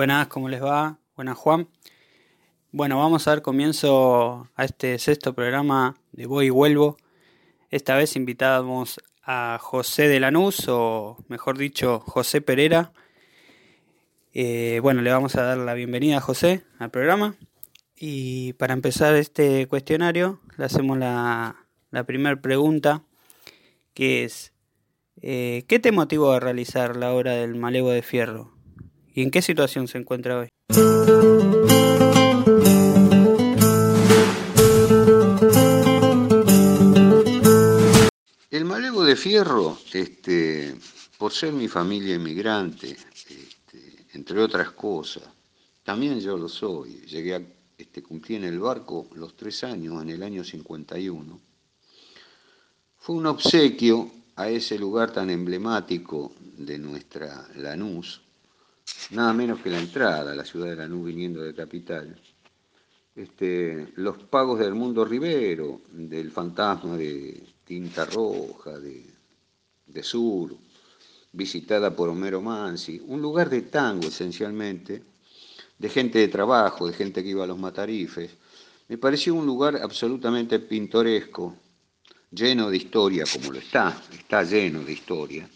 Buenas, ¿cómo les va? Buenas, Juan. Bueno, vamos a dar comienzo a este sexto programa de Voy y Vuelvo. Esta vez invitamos a José de Lanús, o mejor dicho, José Pereira. Eh, bueno, le vamos a dar la bienvenida a José al programa. Y para empezar este cuestionario, le hacemos la, primera pregunta, que es, eh, ¿qué te motivó a realizar la obra del Malevo de Fierro? ¿Y en qué situación se encuentra hoy? El Malevo de Fierro, este, por ser mi familia inmigrante, este, entre otras cosas, también yo lo soy. Llegué a, este, cumplí en el barco los tres años, en el año 51. Fue un obsequio a ese lugar tan emblemático de nuestra Lanús, nada menos que la entrada a la ciudad de Lanús viniendo de capital, este, los pagos del mundo Rivero, del fantasma de Tinta Roja, de, de Sur, visitada por Homero Mansi, un lugar de tango esencialmente, de gente de trabajo, de gente que iba a los matarifes. Me pareció un lugar absolutamente pintoresco, lleno de historia, como lo está, está lleno de historia.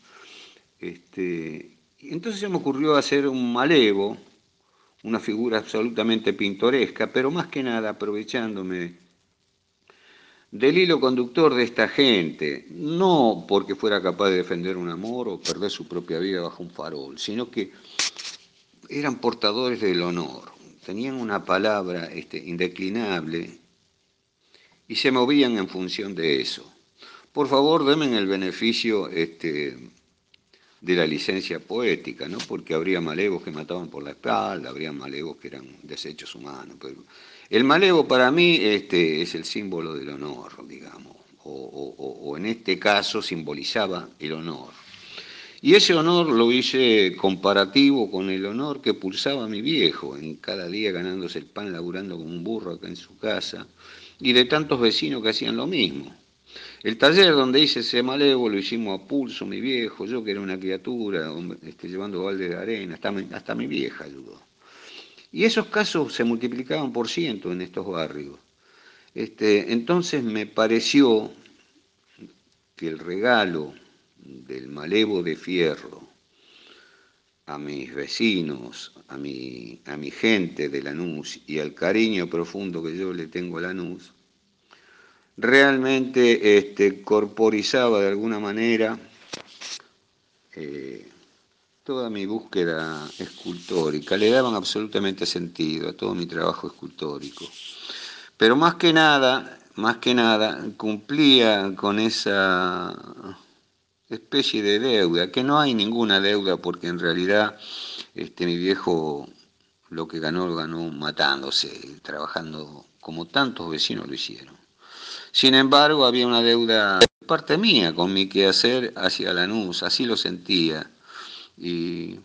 Este, entonces se me ocurrió hacer un malevo, una figura absolutamente pintoresca, pero más que nada aprovechándome del hilo conductor de esta gente, no porque fuera capaz de defender un amor o perder su propia vida bajo un farol, sino que eran portadores del honor, tenían una palabra este, indeclinable y se movían en función de eso. Por favor, denme el beneficio este, de la licencia poética, ¿no? porque habría malevos que mataban por la espalda, habría malevos que eran desechos humanos. Pero el malevo para mí este, es el símbolo del honor, digamos, o, o en este caso simbolizaba el honor. Y ese honor lo hice comparativo con el honor que pulsaba mi viejo, en cada día ganándose el pan, laburando como un burro acá en su casa, y de tantos vecinos que hacían lo mismo. El taller donde hice ese malevo lo hicimos a pulso, mi viejo, yo que era una criatura, este, llevando balde de arena, hasta mi, hasta mi vieja ayudó. Y esos casos se multiplicaban por ciento en estos barrios. Este, entonces me pareció que el regalo del malevo de fierro a mis vecinos, a mi, a mi gente de Lanús y al cariño profundo que yo le tengo a Lanús, realmente este, corporizaba de alguna manera eh, toda mi búsqueda escultórica, le daban absolutamente sentido a todo mi trabajo escultórico. Pero más que nada, más que nada, cumplía con esa especie de deuda, que no hay ninguna deuda porque en realidad este, mi viejo lo que ganó lo ganó matándose, trabajando como tantos vecinos lo hicieron. Sin embargo, había una deuda de parte mía con mi quehacer hacia Lanús, así lo sentía. Y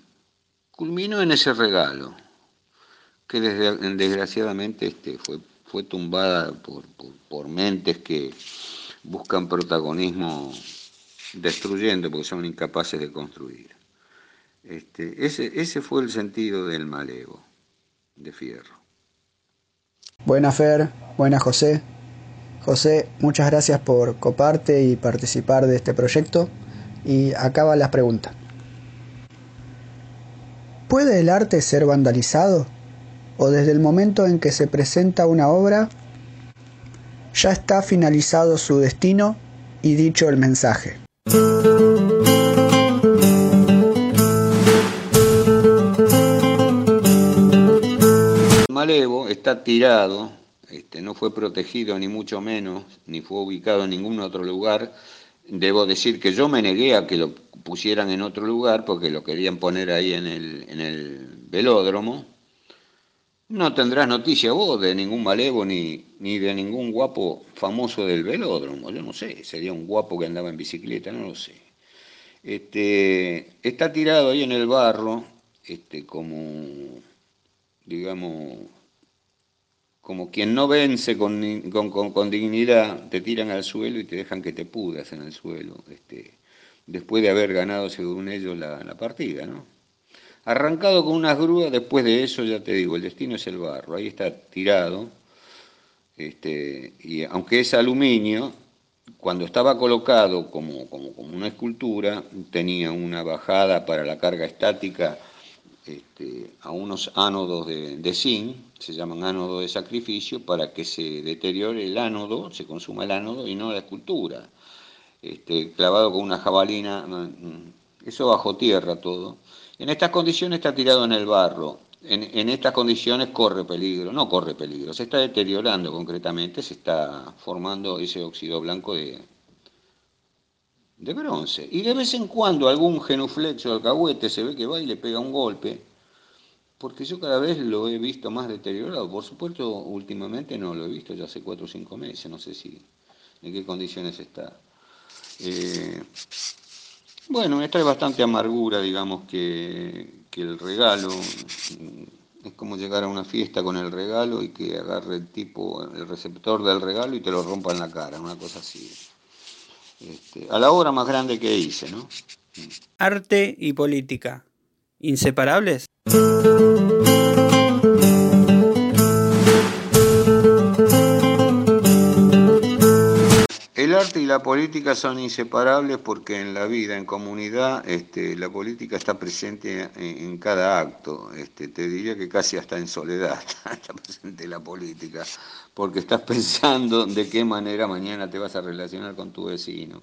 culminó en ese regalo, que desgraciadamente este, fue, fue tumbada por, por, mentes que buscan protagonismo destruyendo porque son incapaces de construir. Este, ese, ese fue el sentido del malevo de Fierro. Buena Fer, buena José. José, muchas gracias por coparte y participar de este proyecto. Y acaba las preguntas. ¿Puede el arte ser vandalizado? ¿O desde el momento en que se presenta una obra ya está finalizado su destino y dicho el mensaje? Malevo está tirado este, no fue protegido ni mucho menos, ni fue ubicado en ningún otro lugar. Debo decir que yo me negué a que lo pusieran en otro lugar porque lo querían poner ahí en el, en el velódromo. No tendrás noticia vos de ningún malevo ni, ni de ningún guapo famoso del velódromo. Yo no sé, sería un guapo que andaba en bicicleta, no lo sé. Este, está tirado ahí en el barro, este, como, digamos, como quien no vence con, con, dignidad, te tiran al suelo y te dejan que te pudas en el suelo, este, después de haber ganado, según ellos, la, partida. ¿no? arrancado con unas grúas, después de eso ya te digo, el destino es el barro, ahí está tirado, este, y aunque es aluminio, cuando estaba colocado como, como, una escultura, tenía una bajada para la carga estática este, a unos ánodos de, de zinc, se llaman ánodos de sacrificio, para que se deteriore el ánodo, se consuma el ánodo y no la escultura. Este, clavado con una jabalina, mm, eso bajo tierra todo. En estas condiciones está tirado en el barro. En, estas condiciones corre peligro, no corre peligro, se está deteriorando concretamente, se está formando ese óxido blanco de, de bronce. Y de vez en cuando algún genuflexo alcahuete se ve que va y le pega un golpe, porque yo cada vez lo he visto más deteriorado. Por supuesto, últimamente no lo he visto, ya hace cuatro o cinco meses, no sé si en qué condiciones está. Eh, bueno, me trae bastante amargura, digamos, que, el regalo, es como llegar a una fiesta con el regalo y que agarre el tipo, el receptor del regalo y te lo rompa en la cara, una cosa así. Este, a la obra más grande que hice, ¿no? Arte y política, ¿inseparables? El arte y la política son inseparables porque en la vida, en comunidad, este, la política está presente en, cada acto. Este, te diría que casi hasta en soledad está presente la política, porque estás pensando de qué manera mañana te vas a relacionar con tu vecino.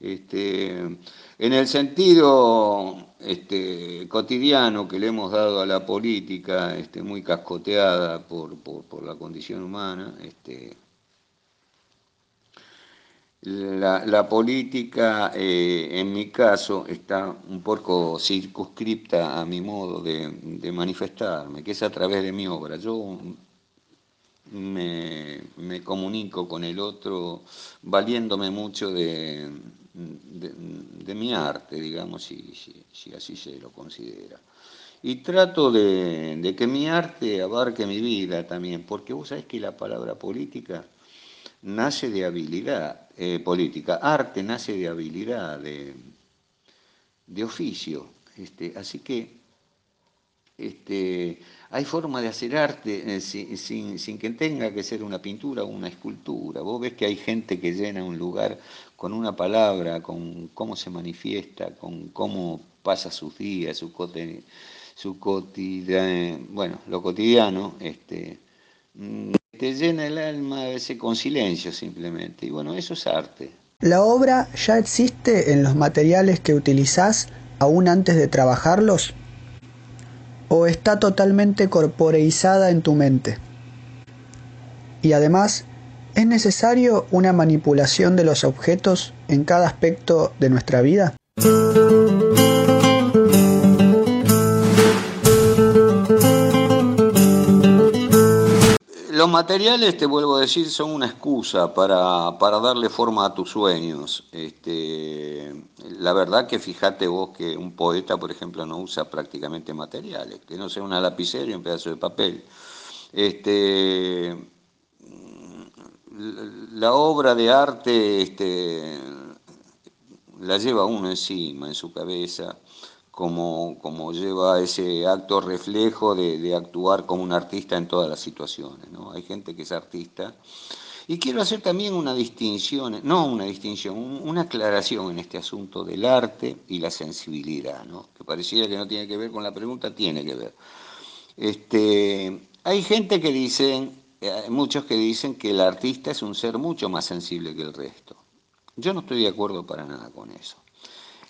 Este, en el sentido este, cotidiano que le hemos dado a la política, este, muy cascoteada por, por la condición humana, la, política, eh, en mi caso, está un poco circunscripta a mi modo de, manifestarme, que es a través de mi obra. Me, comunico con el otro valiéndome mucho de, mi arte, digamos, si, si, así se lo considera. Y trato de que mi arte abarque mi vida también, porque vos sabés que la palabra política nace de habilidad eh, política, arte nace de habilidad, de, de oficio. Este, así que este, hay forma de hacer arte eh, sin, que tenga que ser una pintura o una escultura. Vos ves que hay gente que llena un lugar con una palabra, con cómo se manifiesta, con cómo pasa sus días, su, su cotidiano, bueno, lo cotidiano, este, mm, te llena el alma a veces con silencio simplemente. Y bueno, eso es arte. ¿La obra ya existe en los materiales que utilizás aún antes de trabajarlos? ¿O está totalmente corporeizada en tu mente? Y además, ¿es necesario una manipulación de los objetos en cada aspecto de nuestra vida? Materiales, te vuelvo a decir, son una excusa para, darle forma a tus sueños. Este, la verdad que fíjate vos que un poeta, por ejemplo, no usa prácticamente materiales, que no sea una lapicera y un pedazo de papel. Este, la obra de arte este, la lleva uno encima, en su cabeza como, como lleva ese acto reflejo de, actuar como un artista en todas las situaciones. ¿no? Hay gente que es artista. Y quiero hacer también una distinción, no una distinción, una aclaración en este asunto del arte y la sensibilidad, ¿no? que pareciera que no tiene que ver con la pregunta, tiene que ver. Este, hay gente que dice, eh, muchos que dicen que el artista es un ser mucho más sensible que el resto. Yo no estoy de acuerdo para nada con eso.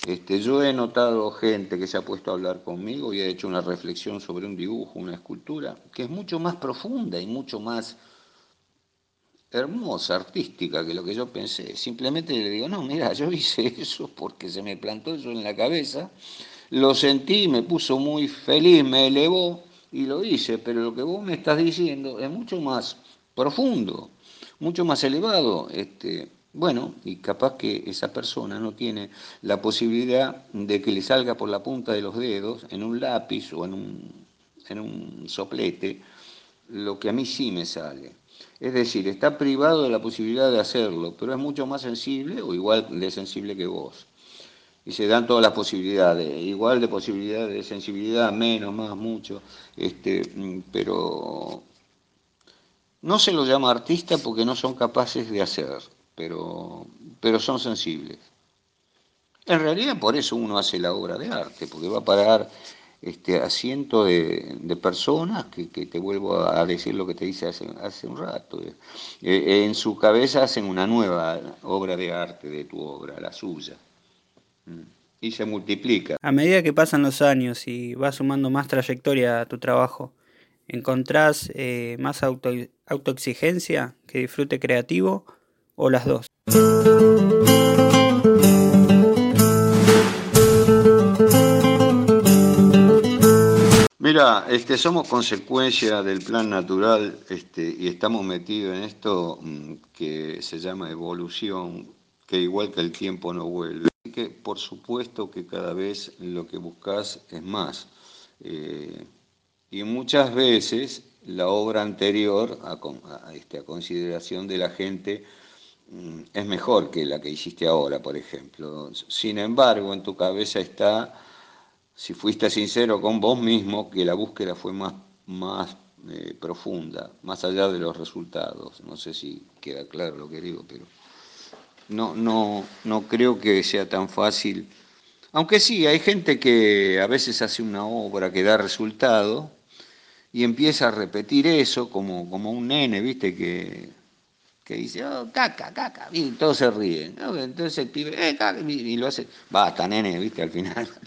Este, yo he notado gente que se ha puesto a hablar conmigo y ha hecho una reflexión sobre un dibujo, una escultura, que es mucho más profunda y mucho más hermosa, artística que lo que yo pensé. Simplemente le digo, no, mira, yo hice eso porque se me plantó eso en la cabeza, lo sentí, me puso muy feliz, me elevó y lo hice, pero lo que vos me estás diciendo es mucho más profundo, mucho más elevado. Este, bueno, y capaz que esa persona no tiene la posibilidad de que le salga por la punta de los dedos, en un lápiz o en un, en un soplete, lo que a mí sí me sale. Es decir, está privado de la posibilidad de hacerlo, pero es mucho más sensible o igual de sensible que vos. y se dan todas las posibilidades, igual de posibilidades de sensibilidad, menos, más, mucho, este, pero no se lo llama artista porque no son capaces de hacer, pero, pero son sensibles. En realidad por eso uno hace la obra de arte, porque va a parar este, a cientos de, personas que, te vuelvo a decir lo que te hice hace, hace un rato. Eh, eh, en su cabeza hacen una nueva obra de arte de tu obra, la suya. Mm. Y se multiplica. A medida que pasan los años y vas sumando más trayectoria a tu trabajo, ¿encontrás eh, más auto, autoexigencia que disfrute creativo o las dos? Mira, este, somos consecuencia del plan natural este, y estamos metidos en esto mm, que se llama evolución, que igual que el tiempo no vuelve. que por supuesto que cada vez lo que buscas es más. Eh, y muchas veces la obra anterior a, este, consideración de la gente es mejor que la que hiciste ahora, por ejemplo. Sin embargo, en tu cabeza está si fuiste sincero con vos mismo, que la búsqueda fue más, más eh, profunda, más allá de los resultados. No sé si queda claro lo que digo, pero no, no, no creo que sea tan fácil. Aunque sí, hay gente que a veces hace una obra que da resultado y empieza a repetir eso como, como un nene, ¿viste? Que, que dice, oh, caca, caca, y todos se ríen. Entonces el pibe, eh, caca, y lo hace, basta, nene, ¿viste? Al final.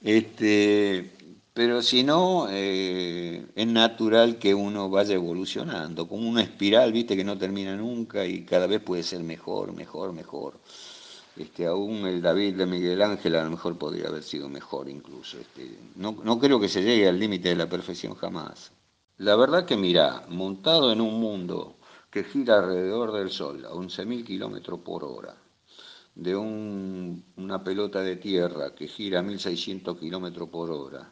Este, pero si no, eh, es natural que uno vaya evolucionando, como una espiral, viste, que no termina nunca y cada vez puede ser mejor, mejor, mejor. Este, aún el David de Miguel Ángel a lo mejor podría haber sido mejor incluso. Este, no, no creo que se llegue al límite de la perfección jamás. La verdad que mira, montado en un mundo que gira alrededor del Sol a 11.000 kilómetros por hora, de una pelota de tierra que gira a 1600 kilómetros por hora.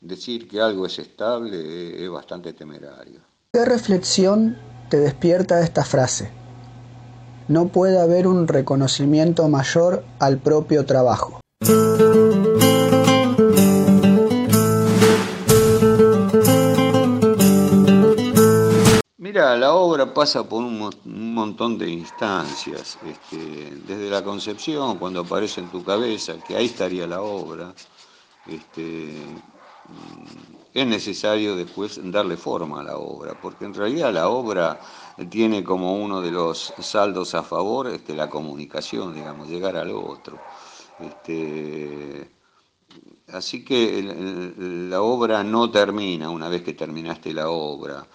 Decir que algo es estable es bastante temerario. ¿Qué reflexión te despierta esta frase? No puede haber un reconocimiento mayor al propio trabajo. La obra pasa por un, montón de instancias, este, desde la concepción, cuando aparece en tu cabeza, que ahí estaría la obra, este, mm, es necesario después darle forma a la obra, porque en realidad la obra tiene como uno de los saldos a favor este, la comunicación, digamos, llegar al otro. así que la obra no termina una vez que terminaste la obra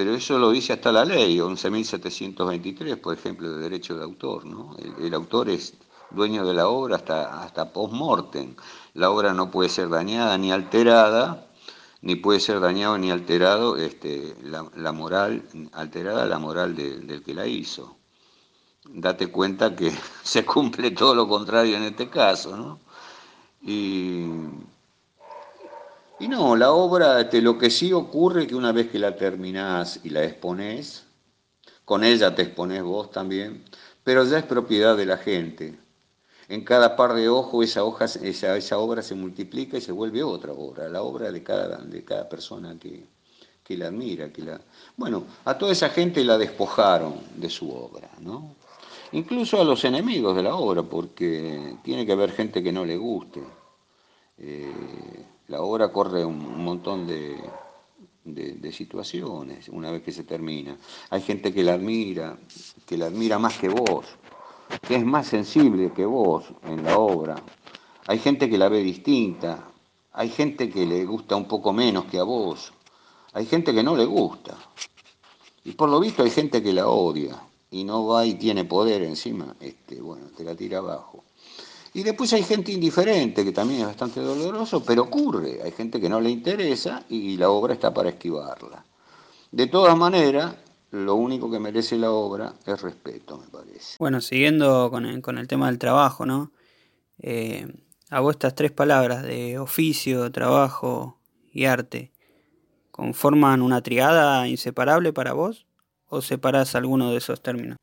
pero eso lo dice hasta la ley, 11.723, por ejemplo, de derecho de autor. ¿no? El, autor es dueño de la obra hasta, hasta post-mortem. La obra no puede ser dañada ni alterada, ni puede ser dañado ni alterado este, la, moral, alterada la moral del que la hizo. Date cuenta que se cumple todo lo contrario en este caso, ¿no? Y y no, la obra, este, lo que sí ocurre es que una vez que la terminás y la exponés, con ella te exponés vos también, pero ya es propiedad de la gente. En cada par de ojos esa, hoja, esa, esa obra se multiplica y se vuelve otra obra, la obra de cada, de cada persona que, que la admira. Que la... Bueno, a toda esa gente la despojaron de su obra, ¿no? Incluso a los enemigos de la obra, porque tiene que haber gente que no le guste. Eh, la obra corre un, montón de, situaciones una vez que se termina. Hay gente que la admira, que la admira más que vos, que es más sensible que vos en la obra. Hay gente que la ve distinta, hay gente que le gusta un poco menos que a vos, hay gente que no le gusta. Y por lo visto hay gente que la odia y no va y tiene poder encima, este, bueno, te la tira abajo. Y después hay gente indiferente, que también es bastante doloroso, pero ocurre. Hay gente que no le interesa y la obra está para esquivarla. De todas maneras, lo único que merece la obra es respeto, me parece. Bueno, siguiendo con el, tema del trabajo, ¿no? Eh, a vos estas tres palabras de oficio, trabajo y arte, ¿conforman una triada inseparable para vos o separás alguno de esos términos?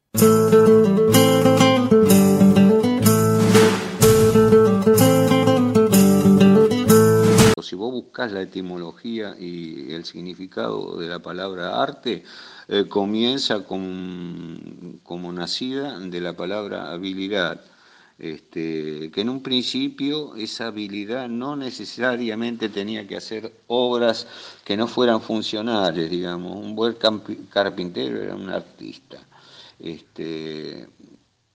Buscas la etimología y el significado de la palabra arte, eh, comienza como nacida de la palabra habilidad. Este, que en un principio esa habilidad no necesariamente tenía que hacer obras que no fueran funcionales, digamos. Un buen carpintero era un artista. Este,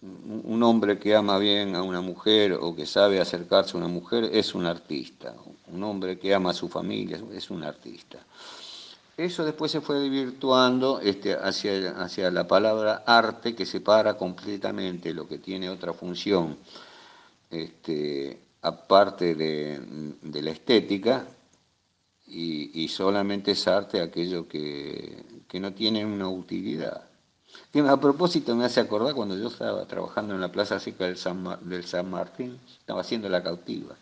un hombre que ama bien a una mujer o que sabe acercarse a una mujer es un artista. Un hombre que ama a su familia es un artista. Eso después se fue desvirtuando este, hacia, hacia la palabra arte que separa completamente lo que tiene otra función, este, aparte de, la estética, y, solamente es arte aquello que, no tiene una utilidad. A propósito me hace acordar cuando yo estaba trabajando en la Plaza Seca del San Martín, estaba haciendo la cautiva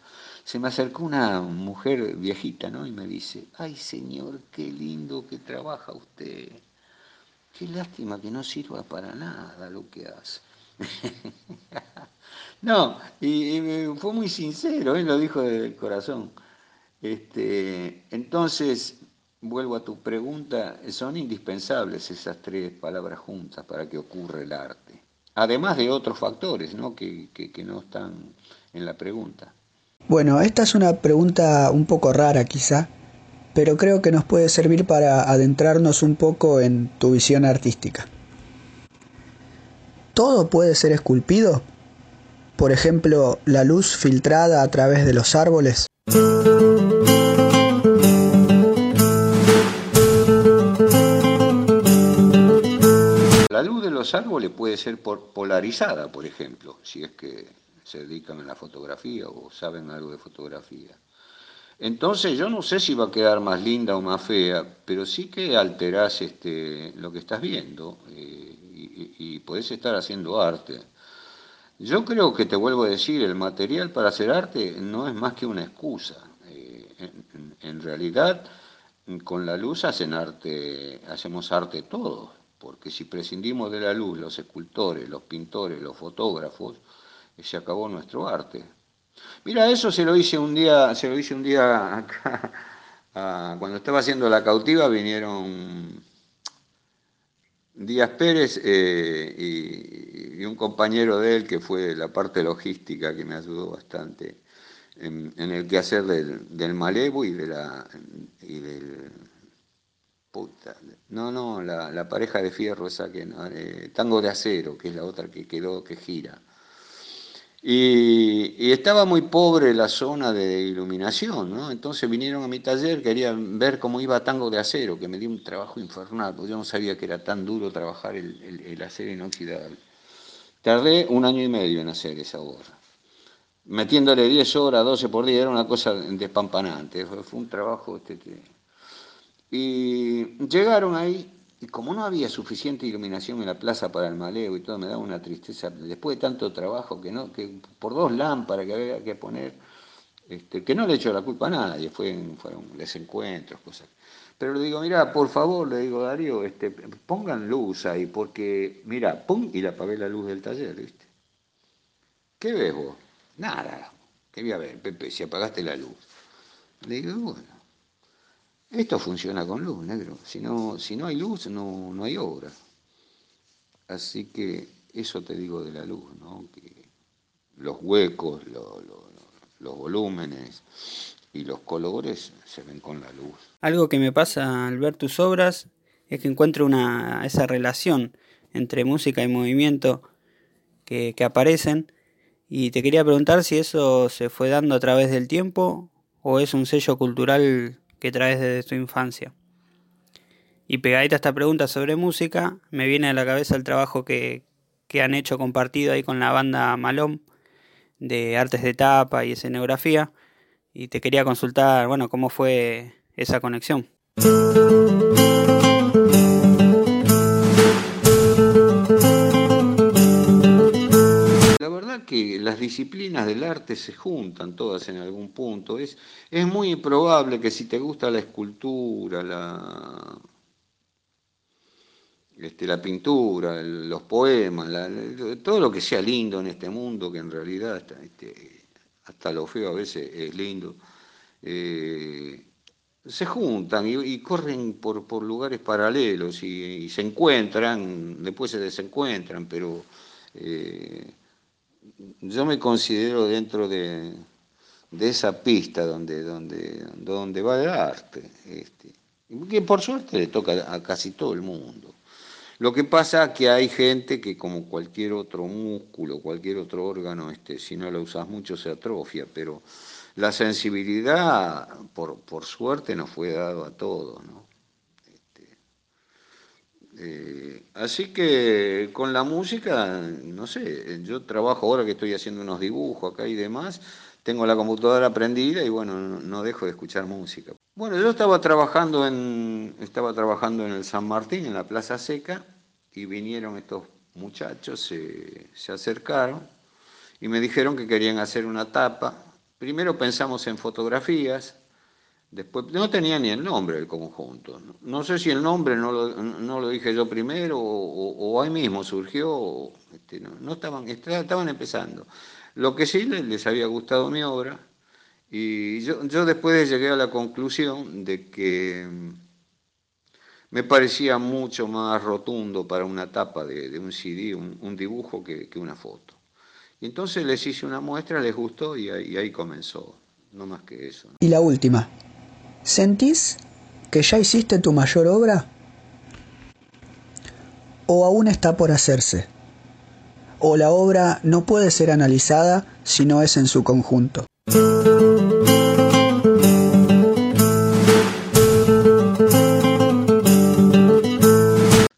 se me acercó una mujer viejita, ¿no? Y me dice, ay señor, qué lindo que trabaja usted. Qué lástima que no sirva para nada lo que hace. no, y, fue muy sincero, él lo dijo del corazón. Este, entonces, vuelvo a tu pregunta, son indispensables esas tres palabras juntas para que ocurra el arte. Además de otros factores ¿no? que no están en la pregunta. Bueno, esta es una pregunta un poco rara quizá, pero creo que nos puede servir para adentrarnos un poco en tu visión artística. ¿Todo puede ser esculpido? Por ejemplo, la luz filtrada a través de los árboles. La luz de los árboles puede ser polarizada, por ejemplo, si es que se dedican a la fotografía o saben algo de fotografía. Entonces yo no sé si va a quedar más linda o más fea, pero sí que alterás este, lo que estás viendo eh, y, podés estar haciendo arte. Yo creo que te vuelvo a decir, el material para hacer arte no es más que una excusa. Eh, en, en, realidad, con la luz hacen arte, hacemos arte todos, porque si prescindimos de la luz, los escultores, los pintores, los fotógrafos, se acabó nuestro arte. Mira, eso se lo hice un día, se lo hice un día acá, cuando estaba haciendo la cautiva vinieron Díaz Pérez eh, y, un compañero de él que fue la parte logística que me ayudó bastante en, el quehacer del, del malevo y de la y del puta, no, no, la, pareja de fierro esa que eh, tango de acero, que es la otra que quedó que gira. Y, estaba muy pobre la zona de iluminación, ¿no? Entonces vinieron a mi taller, querían ver cómo iba Tango de Acero, que me dio un trabajo infernal, porque yo no sabía que era tan duro trabajar el, acero inoxidable. Tardé un año y medio en hacer esa obra. Metiéndole 10 horas, 12 por día, era una cosa despampanante, fue, fue un trabajo... Este, y llegaron ahí y como no había suficiente iluminación en la plaza para el maleo y todo, me daba una tristeza, después de tanto trabajo, que no que por dos lámparas que había que poner, este, que no le echo la culpa a nadie, fueron, fueron desencuentros, cosas. Pero le digo, mira, por favor, le digo, Darío, este, pongan luz ahí, porque, mira, pum, y le apagué la luz del taller, ¿viste? ¿Qué ves vos? Nada. ¿Qué voy a ver, Pepe, si apagaste la luz? Le digo, bueno, esto funciona con luz, negro. Si no, si no hay luz, no, no hay obra. Así que eso te digo de la luz, ¿no? Que los huecos, los volúmenes y los colores se ven con la luz. Algo que me pasa al ver tus obras es que encuentro una, esa relación entre música y movimiento que, que aparecen y te quería preguntar si eso se fue dando a través del tiempo o es un sello cultural que traes desde tu infancia. Y pegadita esta pregunta sobre música, me viene a la cabeza el trabajo que, que han hecho compartido ahí con la banda Malón de artes de tapa y escenografía. Y te quería consultar, bueno, cómo fue esa conexión. Que las disciplinas del arte se juntan todas en algún punto. Es, es muy probable que si te gusta la escultura, la, este, la pintura, los poemas, todo lo que sea lindo en este mundo, que en realidad este, hasta lo feo a veces es lindo, eh, se juntan y, corren por, por, lugares paralelos y, se encuentran, después se desencuentran, pero eh, yo me considero dentro de, de esa pista donde, donde, donde va el arte, este, que por suerte le toca a casi todo el mundo. Lo que pasa es que hay gente que como cualquier otro músculo, cualquier otro órgano, este, si no lo usas mucho se atrofia, pero la sensibilidad, por, por suerte, nos fue dado a todos. ¿no? Eh, así que con la música, no sé, yo trabajo ahora que estoy haciendo unos dibujos acá y demás, tengo la computadora prendida y bueno, no, no dejo de escuchar música. Bueno, yo estaba trabajando en, estaba trabajando en el San Martín, en la Plaza Seca, y vinieron estos muchachos, se, se acercaron y me dijeron que querían hacer una tapa. Primero pensamos en fotografías, después no tenía ni el nombre del conjunto. No sé si el nombre no lo, no lo dije yo primero o, ahí mismo surgió, este, no, estaban, estaban empezando. Lo que sí les había gustado mi obra y yo, yo después llegué a la conclusión de que mm, me parecía mucho más rotundo para una tapa de, un CD, un, dibujo, que, una foto. Y entonces les hice una muestra, les gustó y ahí, comenzó, no más que eso. Y la última, ¿sentís que ya hiciste tu mayor obra? ¿O aún está por hacerse? ¿O la obra no puede ser analizada si no es en su conjunto?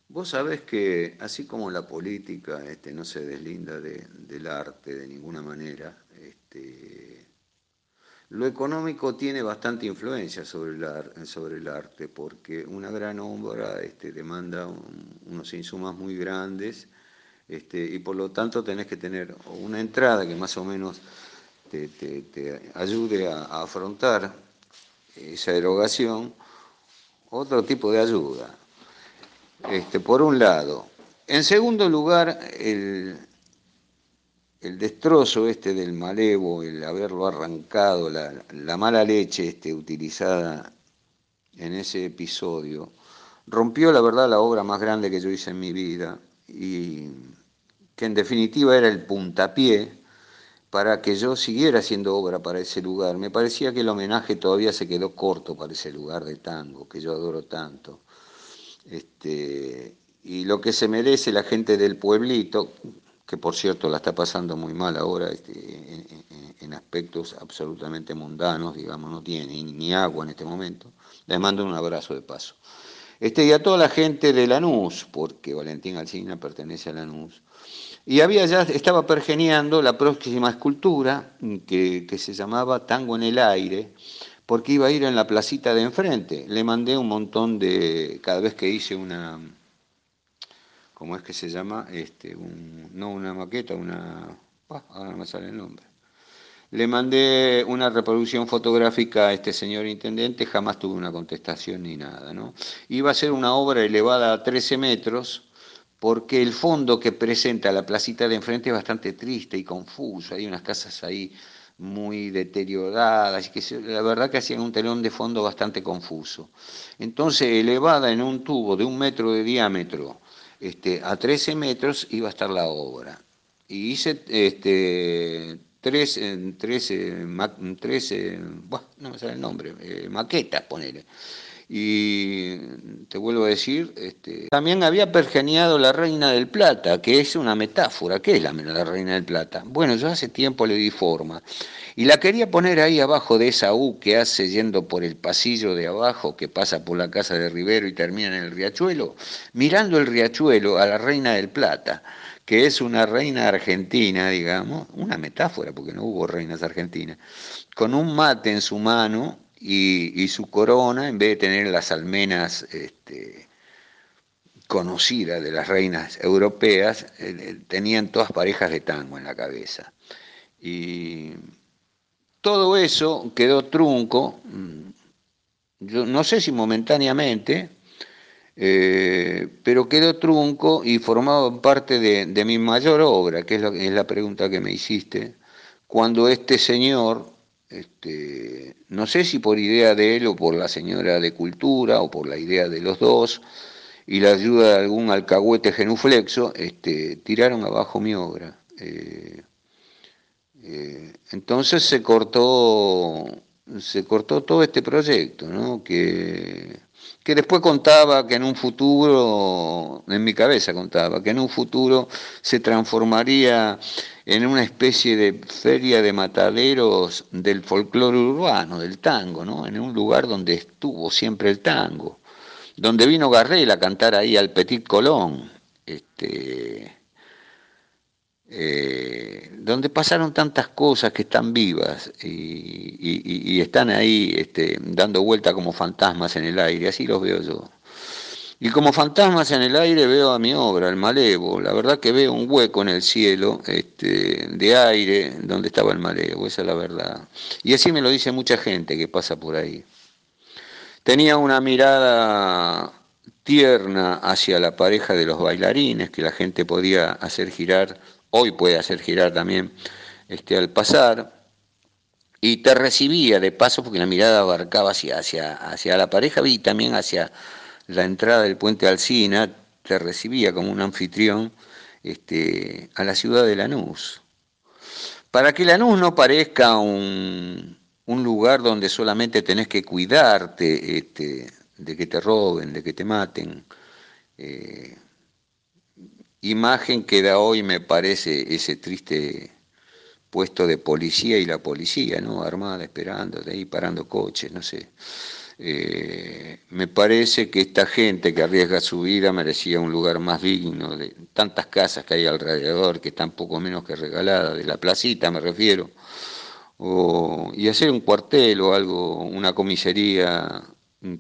Vos sabés que así como la política este, no se deslinda del arte de ninguna manera, este, lo económico tiene bastante influencia sobre el, sobre el arte, porque una gran obra este, demanda unos insumos muy grandes este, y por lo tanto tenés que tener una entrada que más o menos te, ayude a, afrontar esa erogación, otro tipo de ayuda. Este, por un lado. En segundo lugar, el, el destrozo este del malevo, el haberlo arrancado, la, la, mala leche este, utilizada en ese episodio, rompió la verdad la obra más grande que yo hice en mi vida y que en definitiva era el puntapié para que yo siguiera haciendo obra para ese lugar. Me parecía que el homenaje todavía se quedó corto para ese lugar de tango que yo adoro tanto. Este, y lo que se merece la gente del pueblito, que por cierto la está pasando muy mal ahora este, en, aspectos absolutamente mundanos, digamos, no tiene ni agua en este momento, les mando un abrazo de paso. Este, y a toda la gente de Lanús, porque Valentín Alcina pertenece a Lanús, y había ya, estaba pergeneando la próxima escultura que, se llamaba Tango en el Aire, porque iba a ir en la placita de enfrente. Le mandé un montón de, cada vez que hice una, ¿cómo es que se llama? Este, no una maqueta, una, ahora no me sale el nombre. Le mandé una reproducción fotográfica a este señor intendente, jamás tuve una contestación ni nada. ¿no? Iba a ser una obra elevada a 13 metros, porque el fondo que presenta la placita de enfrente es bastante triste y confuso, hay unas casas ahí muy deterioradas, que la verdad que hacían un telón de fondo bastante confuso. Entonces, elevada en un tubo de un metro de diámetro este, a 13 metros, iba a estar la obra. Y hice este, 13, 13, 13 no me sale el nombre, eh, maquetas, ponele y te vuelvo a decir, este, también había pergeniado la Reina del Plata, que es una metáfora. ¿Qué es la, la, Reina del Plata? Bueno, yo hace tiempo le di forma y la quería poner ahí abajo de esa U que hace yendo por el pasillo de abajo, que pasa por la casa de Rivero y termina en el riachuelo, mirando el riachuelo a la Reina del Plata que es una reina argentina, digamos, una metáfora, porque no hubo reinas argentinas, con un mate en su mano y, su corona, en vez de tener las almenas este, conocidas de las reinas europeas, eh, eh, tenían todas parejas de tango en la cabeza. Y todo eso quedó trunco, mm, yo no sé si momentáneamente, eh, pero quedó trunco y formaba parte de, mi mayor obra, que es, es, la pregunta que me hiciste, cuando este señor este, no sé si por idea de él o por la señora de cultura o por la idea de los dos, y la ayuda de algún alcahuete genuflexo, este, tiraron abajo mi obra. Eh, eh, entonces se cortó, se cortó todo este proyecto, ¿no? que, que después contaba que en un futuro, en mi cabeza contaba, que en un futuro se transformaría en una especie de feria de mataderos del folclore urbano, del tango, ¿no? en un lugar donde estuvo siempre el tango donde vino Garrel a cantar ahí al Petit Colón, este, eh, donde pasaron tantas cosas que están vivas y, están ahí este, dando vuelta como fantasmas en el aire, así los veo yo. Y como fantasmas en el aire veo a mi obra, el malevo. La verdad que veo un hueco en el cielo este, de aire donde estaba el malevo, esa es la verdad. Y así me lo dice mucha gente que pasa por ahí. Tenía una mirada tierna hacia la pareja de los bailarines que la gente podía hacer girar, hoy puede hacer girar también este, al pasar, y te recibía de paso porque la mirada abarcaba hacia, hacia, hacia la pareja y también hacia la entrada del puente Alcina, te recibía como un anfitrión este, a la ciudad de Lanús. Para que Lanús no parezca un, un lugar donde solamente tenés que cuidarte este, de que te roben, de que te maten. Eh, imagen que da hoy me parece ese triste puesto de policía y la policía, ¿no? Armada, esperando, de ahí parando coches, no sé. Eh, me parece que esta gente que arriesga su vida merecía un lugar más digno, de tantas casas que hay alrededor, que están poco menos que regaladas, de la placita me refiero, y hacer un cuartel o algo, una comisaría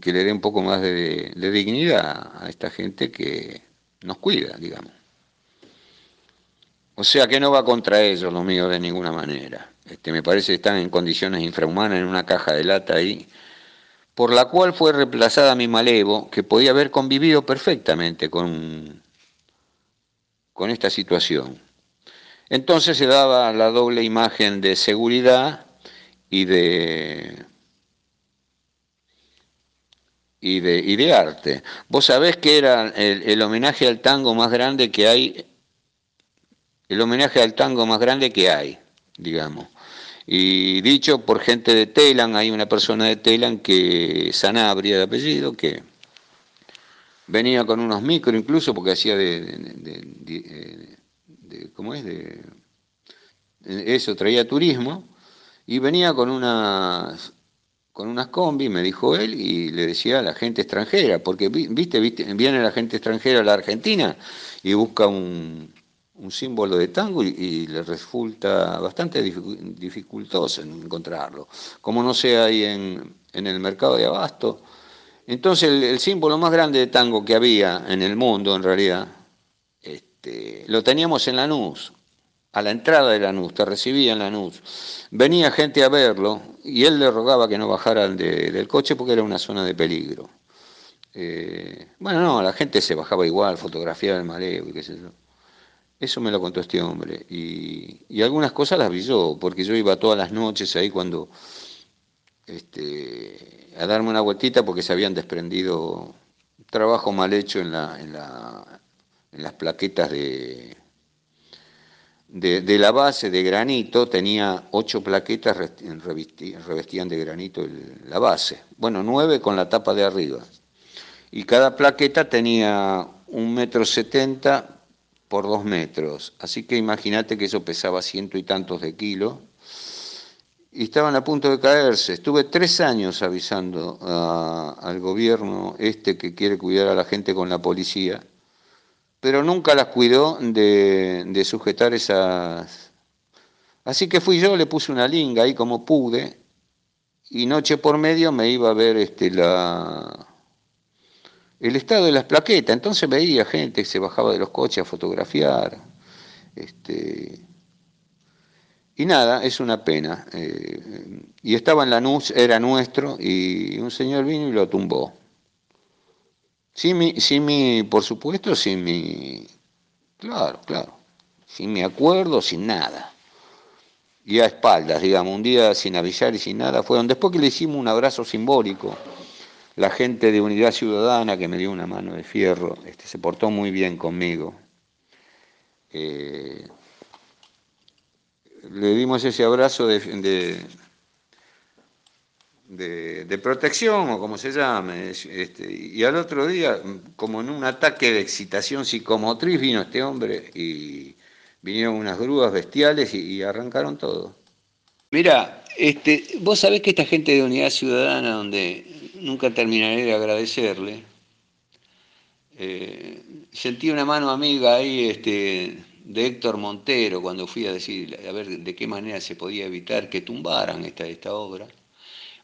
que le dé un poco más de, dignidad a esta gente que nos cuida, digamos. O sea que no va contra ellos lo mío de ninguna manera. Este, me parece que están en condiciones infrahumanas en una caja de lata ahí, por la cual fue reemplazada mi malevo, que podía haber convivido perfectamente con, con esta situación. Entonces se daba la doble imagen de seguridad y de, y de, arte. Vos sabés que era el, homenaje al tango más grande que hay, el homenaje al tango más grande que hay, digamos. Y dicho por gente de Telan, hay una persona de Telan que, Sanabria de apellido, que venía con unos micros incluso porque hacía de ¿cómo es? De, eso, traía turismo, y venía con unas, con unas combi, me dijo él, y le decía a la gente extranjera, porque viste, viste viene la gente extranjera a la Argentina y busca un, símbolo de tango y, le resulta bastante dificultoso encontrarlo. Como no sea ahí en, el mercado de abasto. Entonces el, símbolo más grande de tango que había en el mundo, en realidad, este, lo teníamos en Lanús, a la entrada de Lanús, te recibía en Lanús. Venía gente a verlo y él le rogaba que no bajaran del coche porque era una zona de peligro. Eh, bueno, no, la gente se bajaba igual, fotografiaba el mareo y qué sé yo. Eso me lo contó este hombre. Y, algunas cosas las vi yo, porque yo iba todas las noches ahí cuando este, a darme una vueltita porque se habían desprendido trabajo mal hecho en la, en la, en las plaquetas de, de, la base de granito, tenía ocho plaquetas, revestían de granito la base. Bueno, nueve con la tapa de arriba. Y cada plaqueta tenía un metro setenta por dos metros. Así que imagínate que eso pesaba ciento y tantos de kilos. Y estaban a punto de caerse. Estuve tres años avisando al gobierno este que quiere cuidar a la gente con la policía pero nunca las cuidó de, sujetar esas... Así que fui yo, le puse una linga ahí como pude, y noche por medio me iba a ver este, la, el estado de las plaquetas. Entonces veía gente que se bajaba de los coches a fotografiar. Este, y nada, es una pena. Eh, y estaba en la NUS, era nuestro, y un señor vino y lo tumbó. Sin mi, sin mi, por supuesto, sin mi, claro, claro, sin mi acuerdo, sin nada. y a espaldas, digamos, un día sin avisar y sin nada, fueron después que le hicimos un abrazo simbólico, la gente de Unidad Ciudadana que me dio una mano de fierro, este, se portó muy bien conmigo. Eh, le dimos ese abrazo de, de, protección o como se llame. Este, y al otro día, como en un ataque de excitación psicomotriz, vino este hombre y vinieron unas grúas bestiales y, arrancaron todo. Mira, este, vos sabés que esta gente de Unidad Ciudadana, donde nunca terminaré de agradecerle, eh, sentí una mano amiga ahí este, de Héctor Montero cuando fui a decir a ver de qué manera se podía evitar que tumbaran esta, esta obra.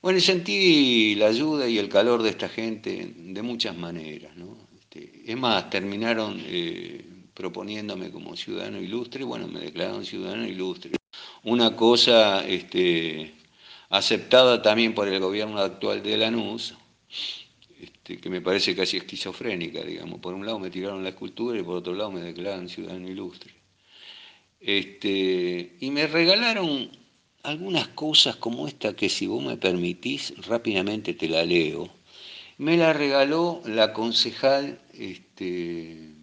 Bueno, sentí la ayuda y el calor de esta gente de muchas maneras. ¿no? Este, es más, terminaron eh, proponiéndome como ciudadano ilustre, bueno, me declararon ciudadano ilustre. Una cosa este, aceptada también por el gobierno actual de Lanús, este, que me parece casi esquizofrénica, digamos. Por un lado me tiraron la escultura y por otro lado me declararon ciudadano ilustre. Este, y me regalaron algunas cosas como esta que si vos me permitís rápidamente te la leo. Me la regaló la concejal este,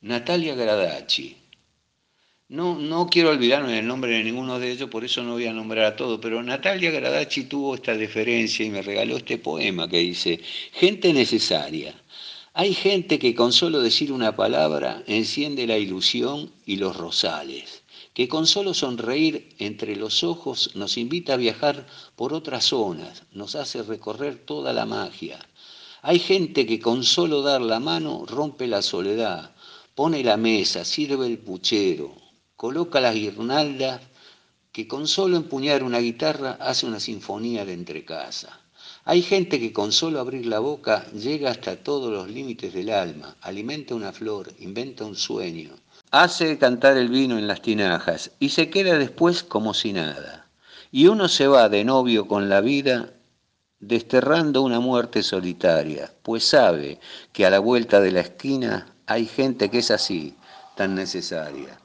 Natalia Gradacci. No, no quiero olvidarme del nombre de ninguno de ellos, por eso no voy a nombrar a todos, pero Natalia Gradacci tuvo esta deferencia y me regaló este poema que dice, gente necesaria. Hay gente que con solo decir una palabra enciende la ilusión y los rosales que con solo sonreír entre los ojos nos invita a viajar por otras zonas, nos hace recorrer toda la magia. Hay gente que con solo dar la mano rompe la soledad, pone la mesa, sirve el puchero, coloca las guirnaldas, que con solo empuñar una guitarra hace una sinfonía de entrecasa. Hay gente que con solo abrir la boca llega hasta todos los límites del alma, alimenta una flor, inventa un sueño, hace cantar el vino en las tinajas y se queda después como si nada. Y uno se va de novio con la vida desterrando una muerte solitaria, pues sabe que a la vuelta de la esquina hay gente que es así, tan necesaria.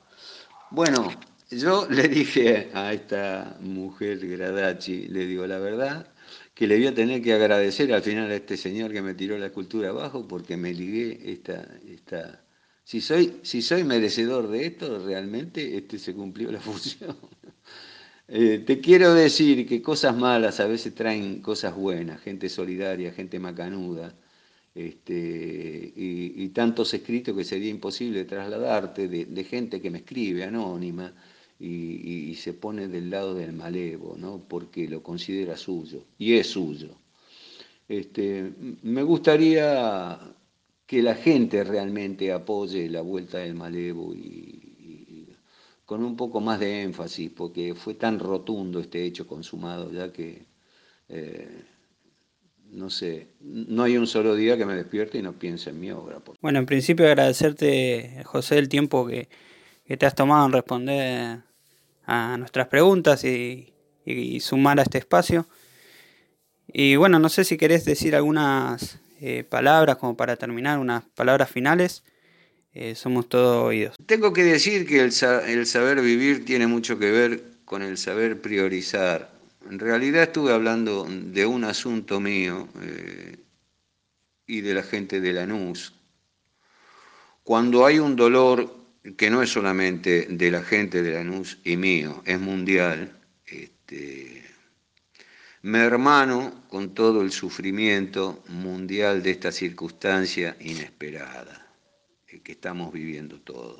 Bueno, yo le dije a esta mujer Gradachi, le digo la verdad, que le voy a tener que agradecer al final a este señor que me tiró la escultura abajo porque me ligué esta, esta si soy, si soy merecedor de esto, realmente este se cumplió la función. Eh, te quiero decir que cosas malas a veces traen cosas buenas, gente solidaria, gente macanuda, este, y, tantos escritos que sería imposible trasladarte de, gente que me escribe anónima y, se pone del lado del malevo, ¿no? porque lo considera suyo, y es suyo. Este, me gustaría que la gente realmente apoye la vuelta del malevo y, con un poco más de énfasis, porque fue tan rotundo este hecho consumado ya que, eh, no sé, no hay un solo día que me despierte y no piense en mi obra. Bueno, en principio agradecerte, José, el tiempo que, te has tomado en responder a nuestras preguntas y, y sumar a este espacio. Y bueno, no sé si querés decir algunas eh, palabras como para terminar, unas palabras finales. Eh, somos todos oídos. Tengo que decir que el, saber vivir tiene mucho que ver con el saber priorizar. En realidad estuve hablando de un asunto mío eh, y de la gente de Lanús. Cuando hay un dolor que no es solamente de la gente de Lanús y mío, es mundial, este, me hermano con todo el sufrimiento mundial de esta circunstancia inesperada que estamos viviendo todos.